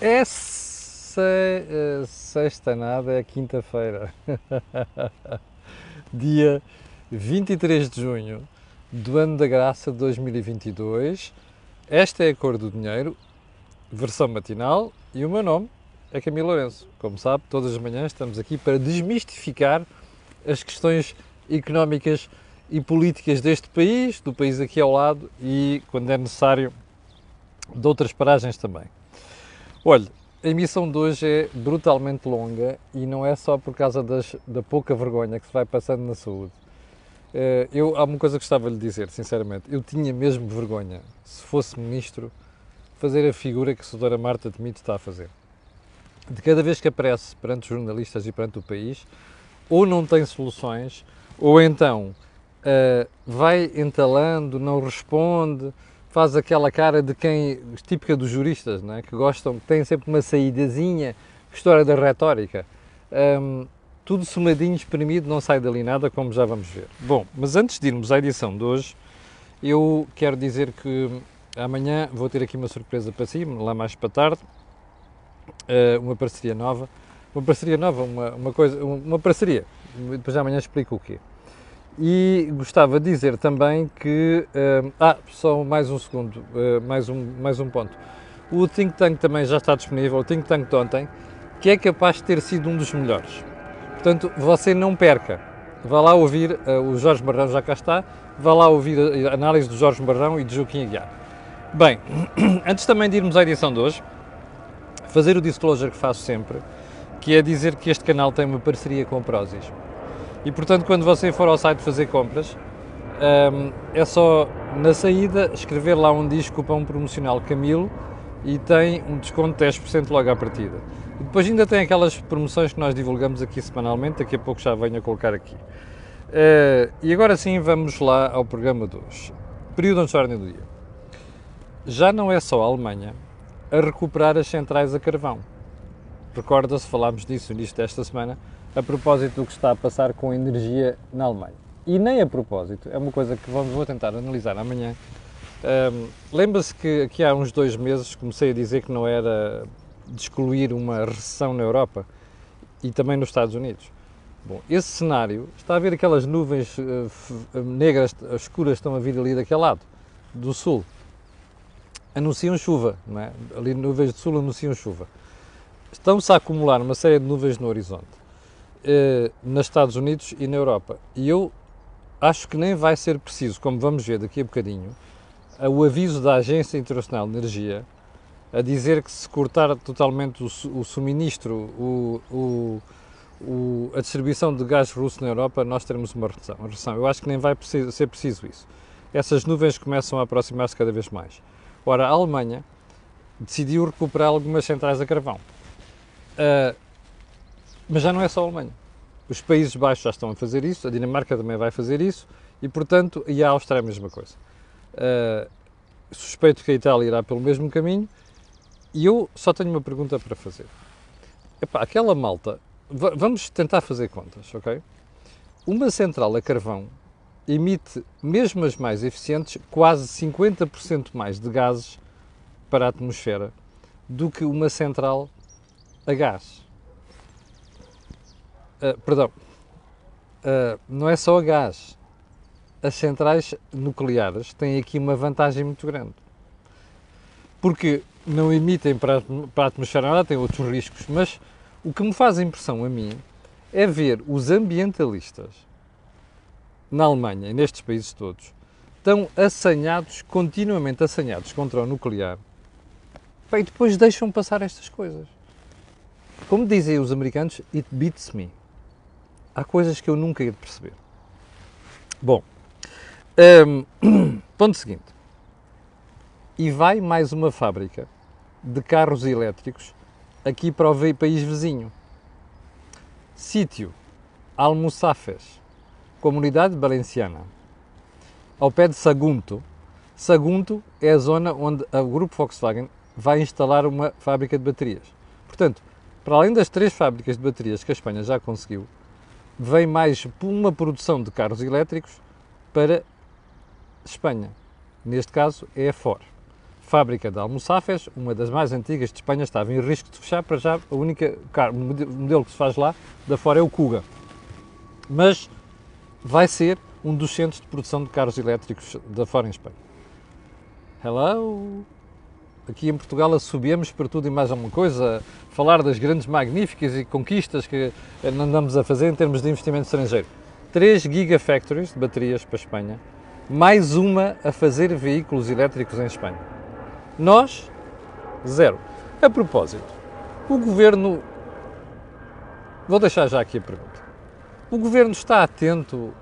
É se, sexta nada, é quinta-feira. Dia 23 de junho do ano da graça de 2022. Esta é a cor do dinheiro, versão matinal, e o meu nome é Camilo Lourenço. Como sabe, todas as manhãs estamos aqui para desmistificar as questões económicas e políticas deste país, do país aqui ao lado e, quando é necessário, de outras paragens também. Olha, a emissão de hoje é brutalmente longa e não é só por causa das, da pouca vergonha que se vai passando na saúde. Eh, eu, há uma coisa que gostava de lhe dizer, sinceramente. Eu tinha mesmo vergonha, se fosse ministro, fazer a figura que a Sra. Marta Temido está a fazer. De cada vez que aparece perante os jornalistas e perante o país, ou não tem soluções, ou então uh, vai entalando, não responde, faz aquela cara de quem, típica dos juristas, não é? que gostam, que têm sempre uma saídazinha, história da retórica. Um, tudo somadinho, espremido, não sai dali nada, como já vamos ver. Bom, mas antes de irmos à edição de hoje, eu quero dizer que amanhã vou ter aqui uma surpresa para si, lá mais para tarde, uh, uma parceria nova. Uma parceria nova, uma, uma coisa, uma parceria. Depois amanhã explico o quê. E gostava de dizer também que. Uh, ah, só mais um segundo, uh, mais, um, mais um ponto. O Think Tank também já está disponível, o Think Tank de ontem, que é capaz de ter sido um dos melhores. Portanto, você não perca. Vá lá ouvir, uh, o Jorge Marrão já cá está, vá lá ouvir a análise do Jorge Marrão e de Joaquim Aguiar. Bem, antes também de irmos à edição de hoje, fazer o disclosure que faço sempre, que é dizer que este canal tem uma parceria com a Prozis. E portanto, quando você for ao site fazer compras, um, é só na saída escrever lá um disco cupom promocional Camilo e tem um desconto de 10% logo à partida. E depois ainda tem aquelas promoções que nós divulgamos aqui semanalmente, daqui a pouco já venho a colocar aqui. Uh, e agora sim vamos lá ao programa de hoje. Período de ordem do dia. Já não é só a Alemanha a recuperar as centrais a carvão. Recorda-se, falámos disso no início desta semana, a propósito do que está a passar com a energia na Alemanha. E nem a propósito, é uma coisa que vamos, vou tentar analisar amanhã. Um, Lembra-se que aqui há uns dois meses comecei a dizer que não era de excluir uma recessão na Europa e também nos Estados Unidos. Bom, esse cenário, está a ver aquelas nuvens uh, negras escuras estão a vir ali daquele lado, do sul. Anunciam chuva, não é? Ali nuvens do sul anunciam chuva. Estão-se a acumular uma série de nuvens no horizonte eh, nos Estados Unidos e na Europa. E eu acho que nem vai ser preciso, como vamos ver daqui a bocadinho, o aviso da Agência Internacional de Energia a dizer que se cortar totalmente o, o suministro, o, o, o, a distribuição de gás russo na Europa, nós teremos uma recessão. Eu acho que nem vai ser preciso isso. Essas nuvens começam a aproximar-se cada vez mais. Ora, a Alemanha decidiu recuperar algumas centrais a carvão. Uh, mas já não é só a Alemanha. Os Países Baixos já estão a fazer isso, a Dinamarca também vai fazer isso e, portanto, e a Áustria é a mesma coisa. Uh, suspeito que a Itália irá pelo mesmo caminho e eu só tenho uma pergunta para fazer. Epá, aquela malta, vamos tentar fazer contas, ok? Uma central a carvão emite, mesmo as mais eficientes, quase 50% mais de gases para a atmosfera do que uma central a gás. Uh, perdão, uh, não é só a gás. As centrais nucleares têm aqui uma vantagem muito grande. Porque não emitem para a, para a atmosfera nada, têm outros riscos, mas o que me faz impressão a mim é ver os ambientalistas na Alemanha e nestes países todos tão assanhados, continuamente assanhados contra o nuclear, e depois deixam passar estas coisas. Como dizem os americanos, it beats me há coisas que eu nunca ia perceber. Bom, um, ponto seguinte. E vai mais uma fábrica de carros elétricos aqui para o país vizinho. Sítio Almoçafes, Comunidade Valenciana, ao pé de Sagunto. Sagunto é a zona onde o grupo Volkswagen vai instalar uma fábrica de baterias. Portanto, para além das três fábricas de baterias que a Espanha já conseguiu, vem mais uma produção de carros elétricos para Espanha. Neste caso é a Ford. fábrica de almoçafes, uma das mais antigas de Espanha, estava em risco de fechar, para já única carro, modelo que se faz lá, da fora é o Kuga. Mas vai ser um dos centros de produção de carros elétricos da fora em Espanha. Hello! Aqui em Portugal assobemos para tudo e mais alguma coisa, falar das grandes magníficas e conquistas que andamos a fazer em termos de investimento estrangeiro. 3 gigafactories de baterias para a Espanha, mais uma a fazer veículos elétricos em Espanha. Nós, zero. A propósito, o governo. Vou deixar já aqui a pergunta. O governo está atento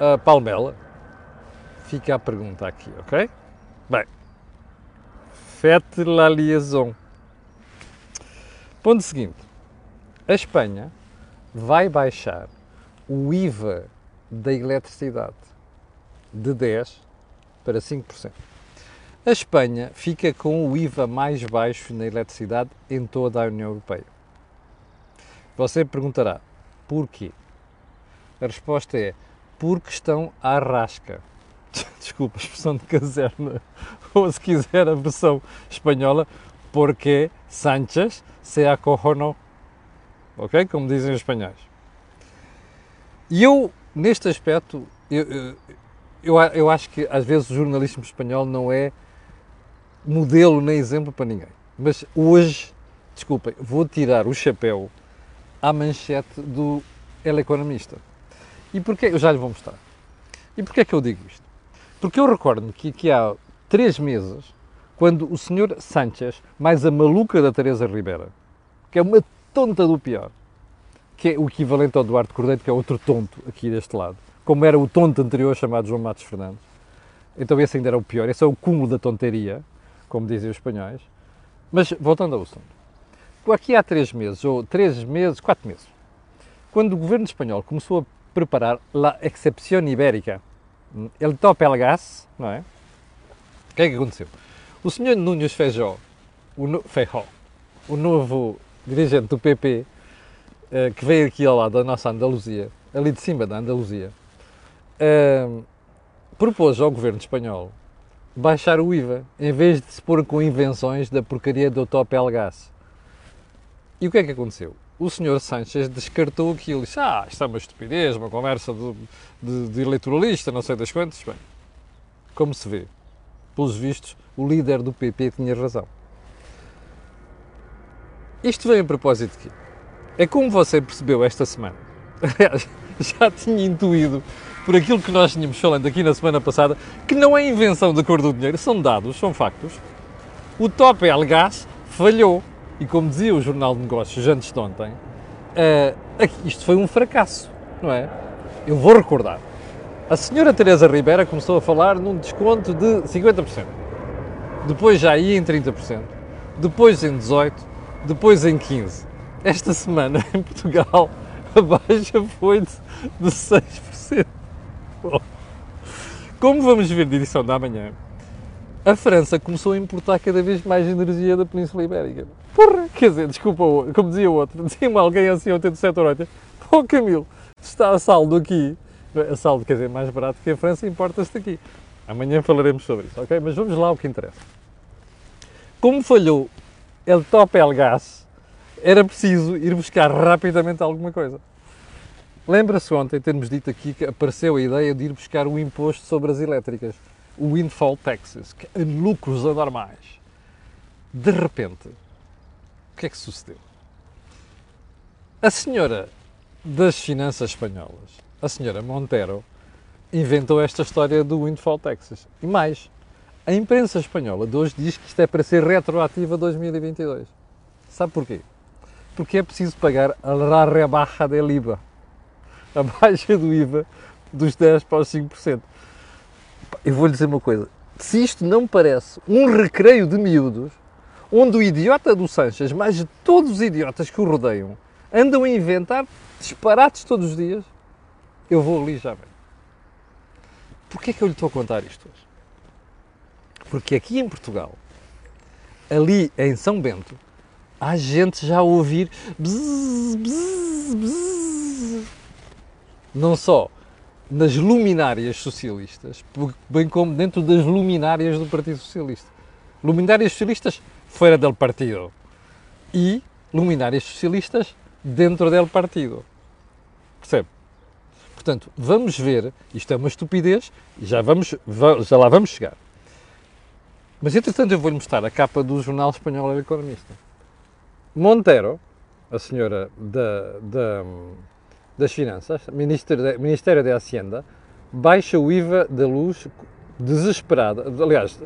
a Palmela? Fica a pergunta aqui, ok? Bem, faites la liaison. Ponto seguinte. A Espanha vai baixar o IVA da eletricidade de 10 para 5%. A Espanha fica com o IVA mais baixo na eletricidade em toda a União Europeia. Você perguntará, porquê? A resposta é, porque estão à rasca. desculpa, a expressão de caserna, ou se quiser a versão espanhola, porque Sánchez se acojonou. Ok? Como dizem os espanhóis. E eu, neste aspecto, eu, eu, eu acho que às vezes o jornalismo espanhol não é modelo nem exemplo para ninguém. Mas hoje, desculpem, vou tirar o chapéu à manchete do El Economista. E porquê? Eu já lhe vou mostrar. E porquê é que eu digo isto? Porque eu recordo que aqui há três meses, quando o senhor Sánchez, mais a maluca da Teresa Ribeira, que é uma tonta do pior, que é o equivalente ao Duarte Cordeiro, que é outro tonto aqui deste lado, como era o tonto anterior chamado João Matos Fernandes. Então esse ainda era o pior, esse é o cúmulo da tonteria, como dizem os espanhóis. Mas voltando ao assunto. Aqui há três meses, ou três meses, quatro meses, quando o governo espanhol começou a preparar a excepção ibérica, ele topa el gas, não é? O que é que aconteceu? O senhor Núñez Feijó, o, no, Feijó, o novo dirigente do PP, eh, que veio aqui ao lado da nossa Andaluzia, ali de cima da Andaluzia, eh, propôs ao governo espanhol baixar o IVA, em vez de se pôr com invenções da porcaria do top L gas. E o que é que aconteceu? O senhor Sanchez descartou aquilo disse, ah, isto é uma estupidez, uma conversa de, de, de eleitoralista, não sei das quantas. Bem, como se vê, pelos vistos, o líder do PP tinha razão. Isto vem a propósito de quê? É como você percebeu esta semana. Aliás, já tinha intuído por aquilo que nós tínhamos falando aqui na semana passada, que não é invenção da cor do dinheiro, são dados, são factos. O top L Gas falhou. E como dizia o Jornal de Negócios antes de ontem, uh, isto foi um fracasso, não é? Eu vou recordar. A senhora Teresa Ribeira começou a falar num desconto de 50%. Depois já ia em 30%. Depois em 18%. Depois em 15%. Esta semana em Portugal a baixa foi de, de 6%. Como vamos ver na edição da manhã, a França começou a importar cada vez mais energia da Península Ibérica. Porra, quer dizer, desculpa, como dizia outro, dizia-me alguém assim ontem do setor 8, pô Camilo, está a saldo aqui, a saldo quer dizer mais barato que a França, importa-se daqui. Amanhã falaremos sobre isso, ok? Mas vamos lá ao que interessa. Como falhou el top el gas, era preciso ir buscar rapidamente alguma coisa. Lembra-se ontem termos dito aqui que apareceu a ideia de ir buscar o imposto sobre as elétricas, o windfall taxes, que é lucros anormais. De repente, que é que sucedeu? A senhora das finanças espanholas, a senhora Montero, inventou esta história do windfall taxes. E mais, a imprensa espanhola de hoje diz que isto é para ser retroativo a 2022. Sabe porquê? Porque é preciso pagar a rebaja del IVA a baixa do IVA dos 10% para os 5%. Eu vou-lhe dizer uma coisa: se isto não parece um recreio de miúdos, onde o idiota do Sanches, mais de todos os idiotas que o rodeiam, andam a inventar disparates todos os dias, eu vou ali já ver. Porquê é que eu lhe estou a contar isto hoje? Porque aqui em Portugal, ali em São Bento, há gente já a ouvir bzz, bzz, bzz, não só nas luminárias socialistas, bem como dentro das luminárias do Partido Socialista. luminárias socialistas fora del partido e luminárias socialistas dentro del partido. Percebe? Portanto, vamos ver, isto é uma estupidez e já, vamos, já lá vamos chegar. Mas entretanto eu vou-lhe mostrar a capa do jornal espanhol El Economista. Montero, a senhora da, da, das Finanças, Ministério, Ministério da Hacienda, baixa o IVA da luz desesperada, aliás,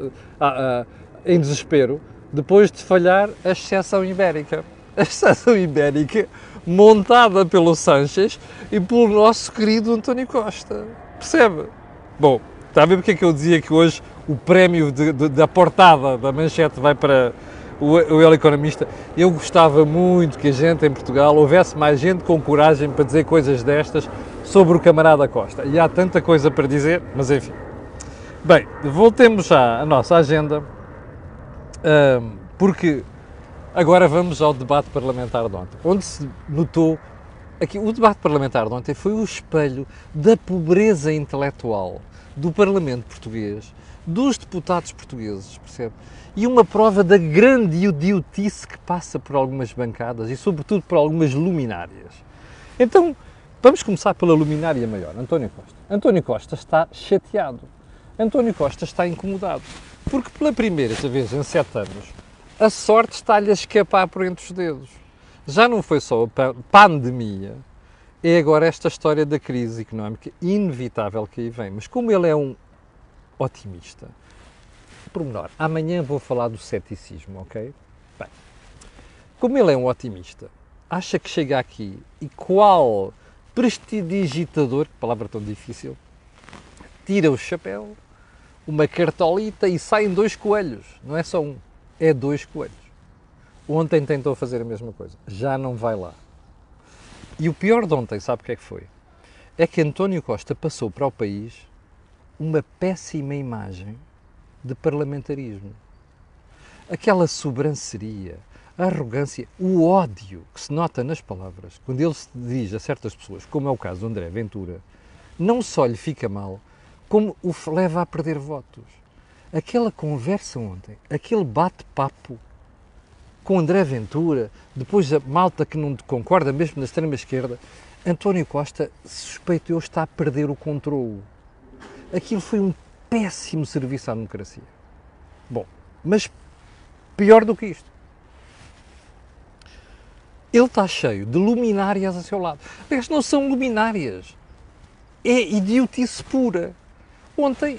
em desespero, depois de falhar a exceção ibérica. A exceção ibérica montada pelo Sanches e pelo nosso querido António Costa. Percebe? Bom, está a ver porque é que eu dizia que hoje o prémio da portada da manchete vai para o, o El Economista. Eu gostava muito que a gente em Portugal houvesse mais gente com coragem para dizer coisas destas sobre o camarada Costa. E há tanta coisa para dizer, mas enfim. Bem, voltemos à nossa agenda, porque agora vamos ao debate parlamentar de ontem, onde se notou aqui o debate parlamentar de ontem foi o espelho da pobreza intelectual do Parlamento português, dos deputados portugueses, percebe? E uma prova da grande idiotice que passa por algumas bancadas e, sobretudo, por algumas luminárias. Então, vamos começar pela luminária maior, António Costa. António Costa está chateado. António Costa está incomodado. Porque pela primeira vez em sete anos, a sorte está-lhe a escapar por entre os dedos. Já não foi só a pandemia, é agora esta história da crise económica inevitável que aí vem. Mas como ele é um otimista, pormenor. Amanhã vou falar do ceticismo, ok? Bem, como ele é um otimista, acha que chega aqui e qual prestidigitador, palavra tão difícil, tira o chapéu, uma cartolita e saem dois coelhos. Não é só um, é dois coelhos. Ontem tentou fazer a mesma coisa, já não vai lá. E o pior de ontem, sabe o que é que foi? É que António Costa passou para o país uma péssima imagem de parlamentarismo. Aquela sobranceria, a arrogância, o ódio que se nota nas palavras quando ele se dirige a certas pessoas, como é o caso do André Ventura, não só lhe fica mal, como o leva a perder votos. Aquela conversa ontem, aquele bate-papo com André Ventura, depois a malta que não concorda, mesmo na extrema-esquerda, António Costa, suspeito eu, está a perder o controle. Aquilo foi um péssimo serviço à democracia. Bom, mas pior do que isto. Ele está cheio de luminárias a seu lado. Mas não são luminárias. É idiotice pura. Ontem,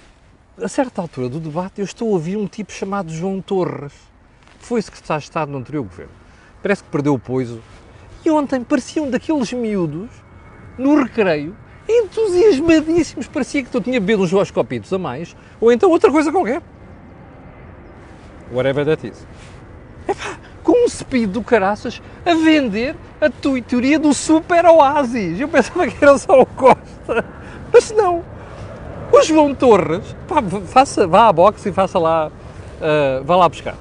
a certa altura do debate, eu estou a ouvir um tipo chamado João Torres. Foi secretário de Estado no anterior governo. Parece que perdeu o poiso. E ontem pareciam daqueles miúdos, no recreio, entusiasmadíssimos, parecia que eu tinha bebido uns Jorge Copitos a mais, ou então outra coisa qualquer. Whatever that is. Epá, com um speed do caraças a vender a tua teoria do super oásis. Eu pensava que era só o Costa, mas não. O João Torres, pá, faça, vá à boxe e faça lá, uh, vá lá buscar.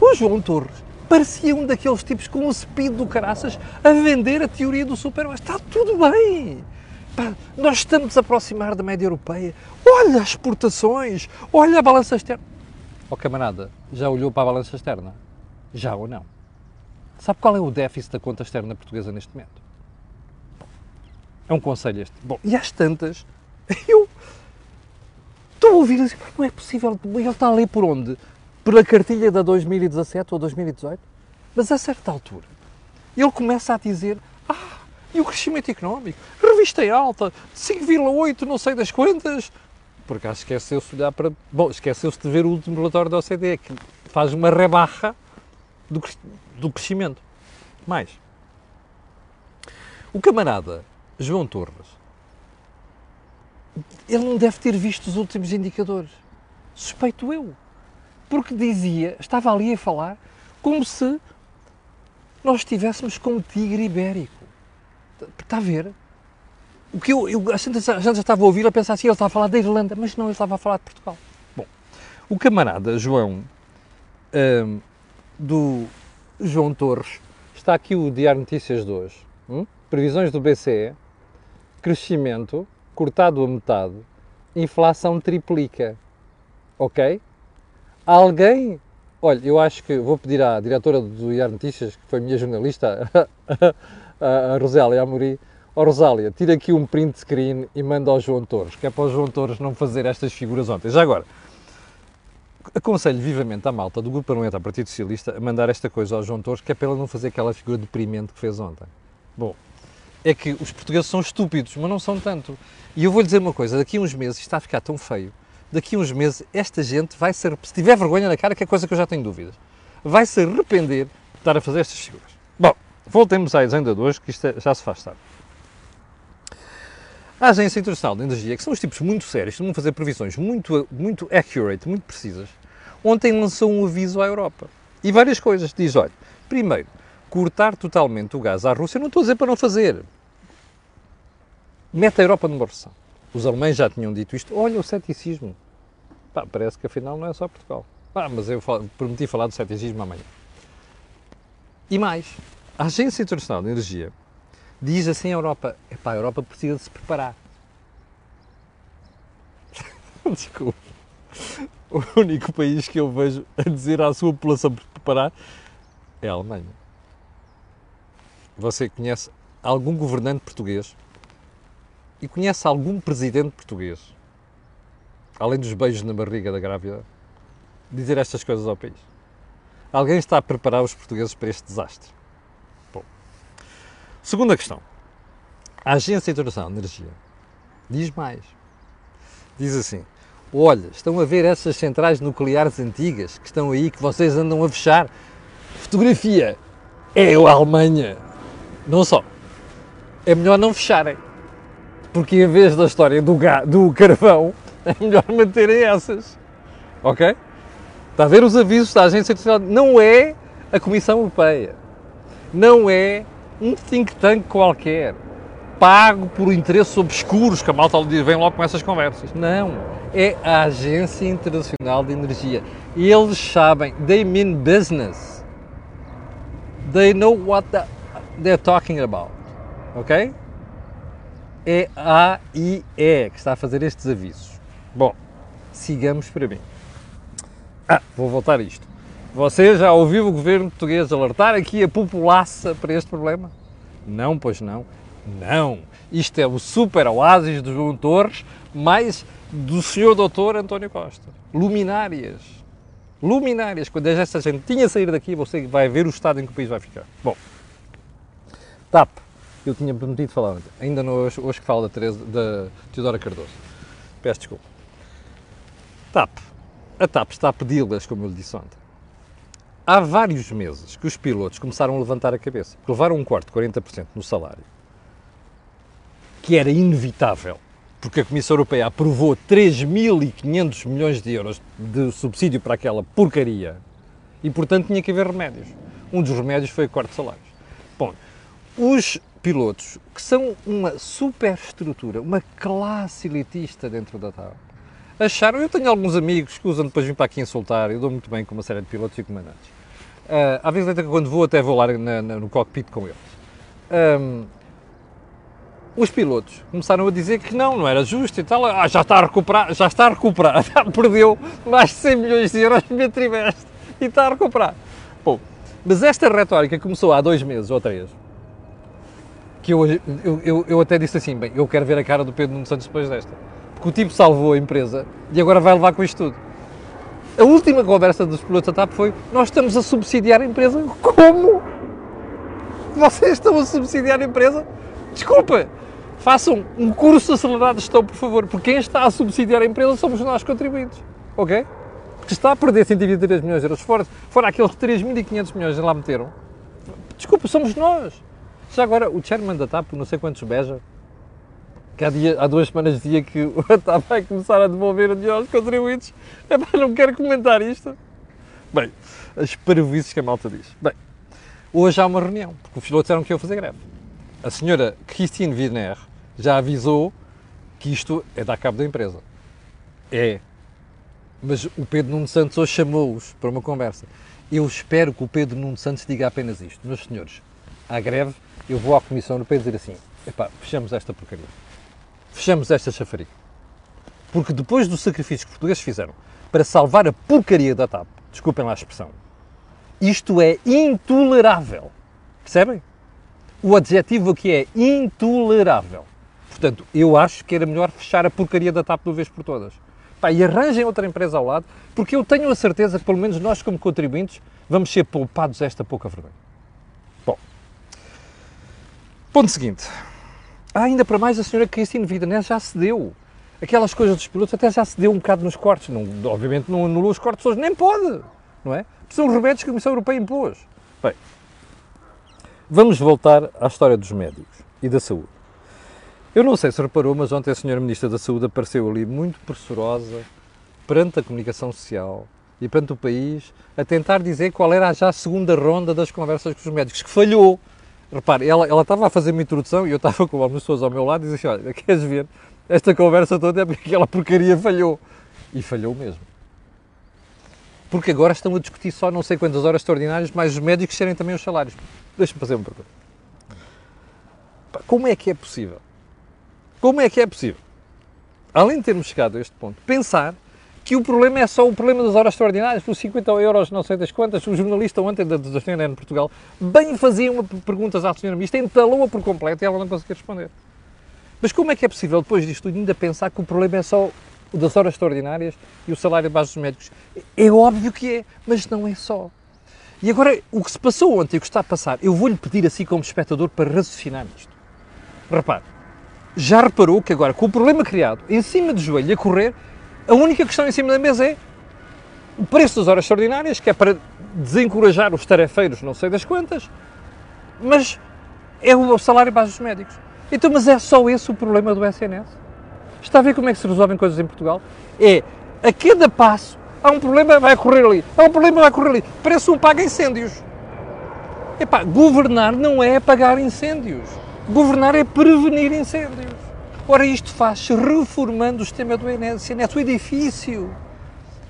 O João Torres parecia um daqueles tipos com um speed do caraças a vender a teoria do super oásis. Está tudo bem. Pá, nós estamos a aproximar da média europeia. Olha as exportações, olha a balança externa. Ó oh, camarada, já olhou para a balança externa? Já ou não? Sabe qual é o déficit da conta externa portuguesa neste momento? É um conselho este. Bom, e às tantas, eu estou a ouvir assim, não é possível, ele está a ler por onde? Pela cartilha da 2017 ou 2018? Mas a certa altura, ele começa a dizer, ah, e o crescimento económico? Revista é alta, 5,8 não sei das quantas. Por acaso esqueceu-se de olhar para. Bom, esqueceu-se de ver o último relatório da OCDE, que faz uma rebarra do, do crescimento. Mais. O camarada João Torres, ele não deve ter visto os últimos indicadores. Suspeito eu. Porque dizia, estava ali a falar, como se nós estivéssemos como tigre ibérico. Está a ver? O que eu, eu a gente já estava a ouvir a pensar assim, ele estava a falar da Irlanda, mas não, ele estava a falar de Portugal. Bom, o camarada João, um, do João Torres, está aqui o Diário Notícias de hoje. Hum? Previsões do BCE, crescimento cortado a metade, inflação triplica. Ok? Alguém Olha, eu acho que vou pedir à diretora do IAR Notícias, que foi minha jornalista, a Rosália Amorim, Ó oh, Rosália, tira aqui um print screen e manda ao João Torres, que é para o João Torres não fazer estas figuras ontem. Já agora, aconselho vivamente à malta do Grupo Parlamentar do Partido Socialista a mandar esta coisa ao João Torres, que é para ele não fazer aquela figura deprimente que fez ontem. Bom, é que os portugueses são estúpidos, mas não são tanto. E eu vou-lhe dizer uma coisa, daqui a uns meses, está a ficar tão feio, daqui a uns meses esta gente vai ser, se tiver vergonha na cara, que é coisa que eu já tenho dúvidas, vai se arrepender de estar a fazer estas figuras. Bom, voltemos à agenda de hoje, que isto é, já se faz tarde. A Agência Internacional de Energia, que são os tipos muito sérios, que vão fazer previsões muito, muito accurate, muito precisas, ontem lançou um aviso à Europa. E várias coisas. Diz, olha, primeiro, cortar totalmente o gás à Rússia, não estou a dizer para não fazer. Mete a Europa numa recessão. Os alemães já tinham dito isto. Olha o ceticismo. Pá, parece que afinal não é só Portugal. Ah, mas eu prometi falar do ceticismo amanhã. E mais, a Agência Internacional de Energia diz assim a Europa: epá, a Europa precisa de se preparar. Desculpa. O único país que eu vejo a dizer à sua população preparar é a Alemanha. Você conhece algum governante português e conhece algum presidente português, além dos beijos na barriga da grávida, dizer estas coisas ao país? Alguém está a preparar os portugueses para este desastre? Segunda questão. A Agência Internacional de Energia diz mais. Diz assim: olha, estão a ver essas centrais nucleares antigas que estão aí, que vocês andam a fechar? Fotografia é a Alemanha. Não só. É melhor não fecharem. Porque em vez da história do, do carvão, é melhor manterem essas. Ok? Está a ver os avisos da Agência Internacional? Não é a Comissão Europeia. Não é um think tank qualquer, pago por interesses obscuros, que a malta vem logo com essas conversas. Não, é a Agência Internacional de Energia. Eles sabem, they mean business. They know what the, they're talking about. Ok? É a AIE que está a fazer estes avisos. Bom, sigamos para mim. Ah, vou voltar a isto. Você já ouviu o governo português alertar aqui a populaça para este problema? Não, pois não. Não. Isto é o super oásis do João Torres, mais do senhor doutor António Costa. Luminárias. Luminárias. Quando esta gente tinha saído daqui, você vai ver o estado em que o país vai ficar. Bom, TAP. Eu tinha prometido falar ontem. Ainda não hoje, hoje que falo da, Teresa, da Teodora Cardoso. Peço desculpa. TAP. A TAP está a pedi-las, como eu lhe disse ontem há vários meses que os pilotos começaram a levantar a cabeça, porque levaram um corte de 40% no salário, que era inevitável, porque a Comissão Europeia aprovou 3.500 milhões de euros de subsídio para aquela porcaria e, portanto, tinha que haver remédios. Um dos remédios foi o corte de salários. Os pilotos, que são uma superestrutura, uma classe elitista dentro da TAP, acharam. Eu tenho alguns amigos que usam depois vir para aqui insultar, eu dou muito bem com uma série de pilotos e comandantes. Uh, às vezes, até quando vou, até vou lá na, na, no cockpit com eles. Um, os pilotos começaram a dizer que não, não era justo e tal. Ah, já está a recuperar, já está a recuperar. Perdeu mais de 100 milhões de euros no primeiro trimestre e está a recuperar. Bom, mas esta retórica começou há dois meses ou três. Que eu, eu, eu, eu até disse assim: bem, eu quero ver a cara do Pedro Nuno Santos depois desta que o tipo salvou a empresa e agora vai levar com isto tudo. A última conversa dos pilotos da TAP foi: Nós estamos a subsidiar a empresa. Como? Vocês estão a subsidiar a empresa? Desculpa, façam um curso acelerado de gestão, por favor, porque quem está a subsidiar a empresa somos nós contribuintes. Ok? Porque está a perder 123 milhões de euros fora, fora aqueles 3.500 milhões que lá meteram. Desculpa, somos nós. Já agora, o chairman da TAP, não sei quantos beija, que há, dia, há duas semanas dizia que o TAP vai começar a devolver o dinheiro aos contribuintes. Epá, não quero comentar isto. Bem, as parvoices que a malta diz. Bem, hoje há uma reunião, porque os pilotos disseram que iam fazer greve. A senhora Christine Virner já avisou que isto é dar cabo da empresa. É. Mas o Pedro Nuno Santos hoje chamou-os para uma conversa. Eu espero que o Pedro Nuno Santos diga apenas isto. Meus senhores, à greve, eu vou à Comissão Europeia dizer assim, epá, fechamos esta porcaria fechamos esta chafariga. Porque depois do sacrifício que os portugueses fizeram para salvar a porcaria da TAP, Desculpem lá a expressão. Isto é intolerável. Percebem? O adjetivo aqui é intolerável. Portanto, eu acho que era melhor fechar a porcaria da TAP de uma vez por todas. Pá, e arranjem outra empresa ao lado, porque eu tenho a certeza que, pelo menos nós, como contribuintes, vamos ser poupados esta pouca vergonha. Ponto seguinte. Ah, ainda para mais, a senhora Cristina Vidanés já se deu. Aquelas coisas dos pilotos até já se deu um bocado nos cortes. Não, obviamente não anulou os cortes hoje, nem pode, não é? São os remédios que a Comissão Europeia impôs. Bem, vamos voltar à história dos médicos e da saúde. Eu não sei se reparou, mas ontem a senhora Ministra da Saúde apareceu ali muito pressurosa perante a comunicação social e perante o país a tentar dizer qual era já a segunda ronda das conversas com os médicos, que falhou. Repare, ela, ela estava a fazer uma introdução e eu estava com algumas pessoas ao meu lado e dizia assim, olha, queres ver? Esta conversa toda é porque aquela porcaria falhou. E falhou mesmo. Porque agora estão a discutir só não sei quantas horas extraordinárias, mas os médicos serem também os salários. Deixa-me fazer uma pergunta. Como é que é possível? Como é que é possível, além de termos chegado a este ponto, pensar que o problema é só o problema das horas extraordinárias, por 50 euros, não sei das quantas. O jornalista ontem da, da em Portugal bem fazia uma perguntas à senhora ministra, entalou-a por completo e ela não conseguia responder. Mas como é que é possível, depois disto tudo, ainda pensar que o problema é só o das horas extraordinárias e o salário de base dos médicos? É óbvio que é, mas não é só. E agora, o que se passou ontem e o que está a passar, eu vou-lhe pedir assim como espectador para raciocinar nisto. Repare, já reparou que agora, com o problema criado, em cima do joelho a correr, a única questão em cima da mesa é o preço das horas extraordinárias, que é para desencorajar os tarefeiros, não sei das quantas, mas é o salário base dos médicos. Então, mas é só esse o problema do SNS? Está a ver como é que se resolvem coisas em Portugal? É, a cada passo, há um problema, vai correr ali, há um problema, vai correr ali. Parece um paga incêndios. Epá, governar não é apagar incêndios. Governar é prevenir incêndios. Ora, isto faz-se reformando o sistema do INSS, o edifício.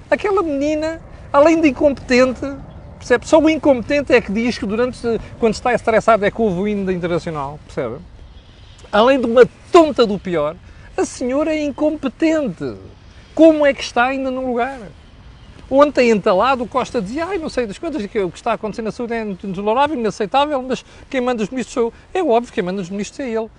Aquela menina, além de incompetente, percebe? Só o incompetente é que diz que durante, quando está estressado é que houve o hino Internacional, percebe? Além de uma tonta do pior, a senhora é incompetente. Como é que está ainda no lugar? Ontem, entalado, Costa dizia, ai, não sei das coisas, que o que está acontecendo na saúde é intolerável, inaceitável, mas quem manda os ministros sou eu. É óbvio que quem manda os ministros é ele.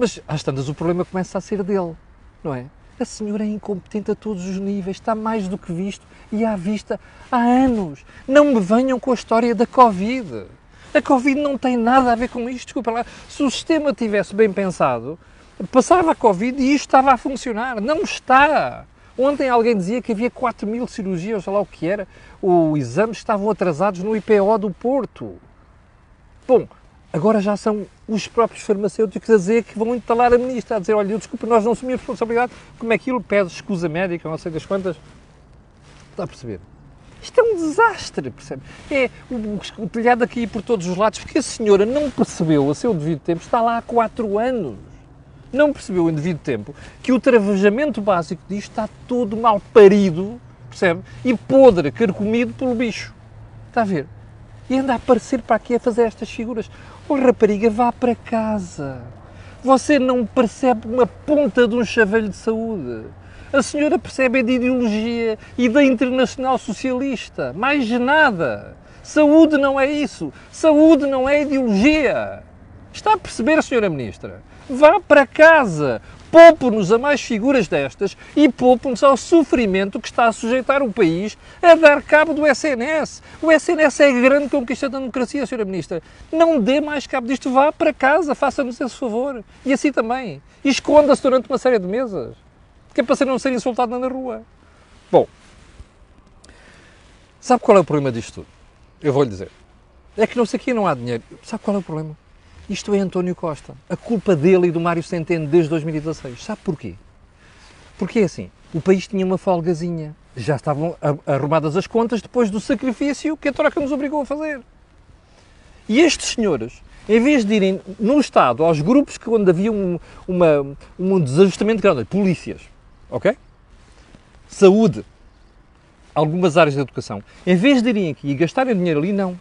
Mas, às tantas, o problema começa a ser dele, não é? A senhora é incompetente a todos os níveis, está mais do que visto e à vista há anos. Não me venham com a história da Covid. A Covid não tem nada a ver com isto, desculpa lá. Se o sistema tivesse bem pensado, passava a Covid e isto estava a funcionar. Não está. Ontem alguém dizia que havia 4 mil cirurgias, sei lá o que era, os exames estavam atrasados no IPO do Porto. Bom, agora já são os próprios farmacêuticos a dizer que vão entalar a ministra, a dizer, olha, desculpa, nós não assumimos responsabilidade, como é aquilo pede escusa médica, não sei das quantas. Está a perceber? Isto é um desastre, percebe? É o, o telhado aqui por todos os lados, porque a senhora não percebeu a seu devido tempo, está lá há 4 anos não percebeu em devido tempo que o travejamento básico disto está todo mal parido, percebe? E podre, carcomido pelo bicho. Está a ver? E anda a aparecer para aqui a fazer estas figuras. Oh rapariga, vá para casa. Você não percebe uma ponta de um chaveiro de saúde. A senhora percebe de ideologia e da internacional socialista. Mais nada. Saúde não é isso. Saúde não é ideologia. Está a perceber, senhora Ministra? Vá para casa. Poupe-nos a mais figuras destas e poupe-nos ao sofrimento que está a sujeitar o país a dar cabo do SNS. O SNS é a grande conquista da democracia, Sra. Ministra. Não dê mais cabo disto. Vá para casa, faça-nos esse favor. E assim também. Esconda-se durante uma série de mesas. Que é para não ser insultado na rua. Bom, sabe qual é o problema disto tudo? Eu vou-lhe dizer. É que não sei aqui não há dinheiro. Sabe qual é o problema? Isto é António Costa. A culpa dele e do Mário Centeno desde 2016. Sabe porquê? Porque é assim, o país tinha uma folgazinha. Já estavam arrumadas as contas depois do sacrifício que a Troca nos obrigou a fazer. E estes senhores, em vez de irem no Estado aos grupos que onde havia um, uma, um desajustamento grande, polícias, ok? Saúde, algumas áreas da educação, em vez de irem aqui e gastarem dinheiro ali, não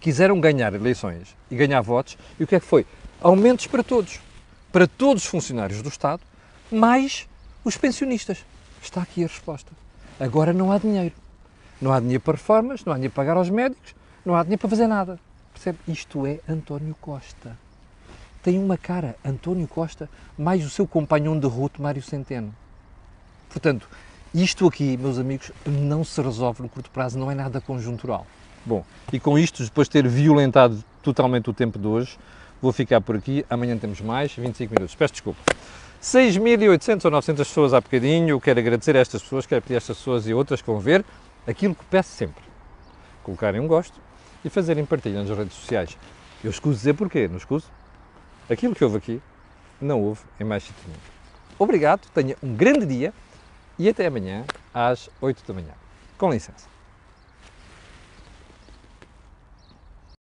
quiseram ganhar eleições e ganhar votos, e o que é que foi? Aumentos para todos. Para todos os funcionários do Estado, mais os pensionistas. Está aqui a resposta. Agora não há dinheiro. Não há dinheiro para reformas, não há dinheiro para pagar aos médicos, não há dinheiro para fazer nada. Percebe? Isto é António Costa. Tem uma cara, António Costa, mais o seu companhão de ruto, Mário Centeno. Portanto, isto aqui, meus amigos, não se resolve no curto prazo, não é nada conjuntural. Bom, e com isto, depois de ter violentado totalmente o tempo de hoje, vou ficar por aqui. Amanhã temos mais 25 minutos. Peço desculpa. 6.800 ou 900 pessoas há bocadinho. Eu quero agradecer a estas pessoas, quero pedir a estas pessoas e outras que vão ver aquilo que peço sempre: colocarem um gosto e fazerem partilha nas redes sociais. Eu escuso dizer porquê, não escuso? Aquilo que houve aqui não houve em mais sítio nenhum. Obrigado, tenha um grande dia e até amanhã às 8 da manhã. Com licença.